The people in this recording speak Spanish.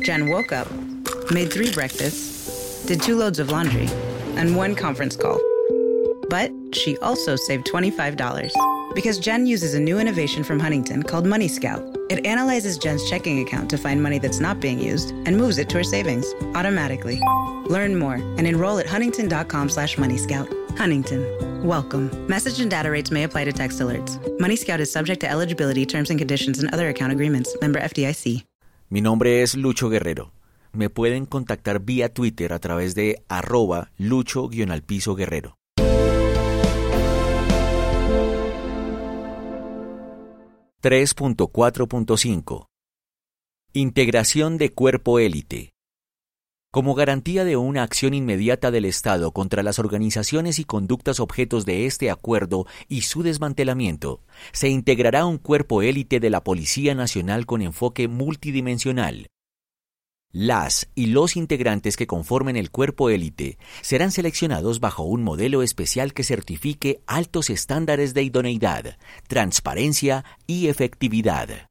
Jen woke up, made three breakfasts, did two loads of laundry, and one conference call. But she also saved $25 because Jen uses a new innovation from Huntington called Money Scout. It analyzes Jen's checking account to find money that's not being used and moves it to her savings automatically. Learn more and enroll at huntington.com slash moneyscout. Huntington. Welcome. Message and data rates may apply to text alerts. Money Scout is subject to eligibility, terms and conditions, and other account agreements. Member FDIC. Mi nombre es Lucho Guerrero. Me pueden contactar vía Twitter a través de arroba lucho-guerrero. Guerrero. ...3.4.5... Integración de cuerpo élite. Como garantía de una acción inmediata del Estado contra las organizaciones y conductas objetos de este acuerdo y su desmantelamiento, se integrará un cuerpo élite de la Policía Nacional con enfoque multidimensional. Las y los integrantes que conformen el cuerpo élite serán seleccionados bajo un modelo especial que certifique altos estándares de idoneidad, transparencia y efectividad.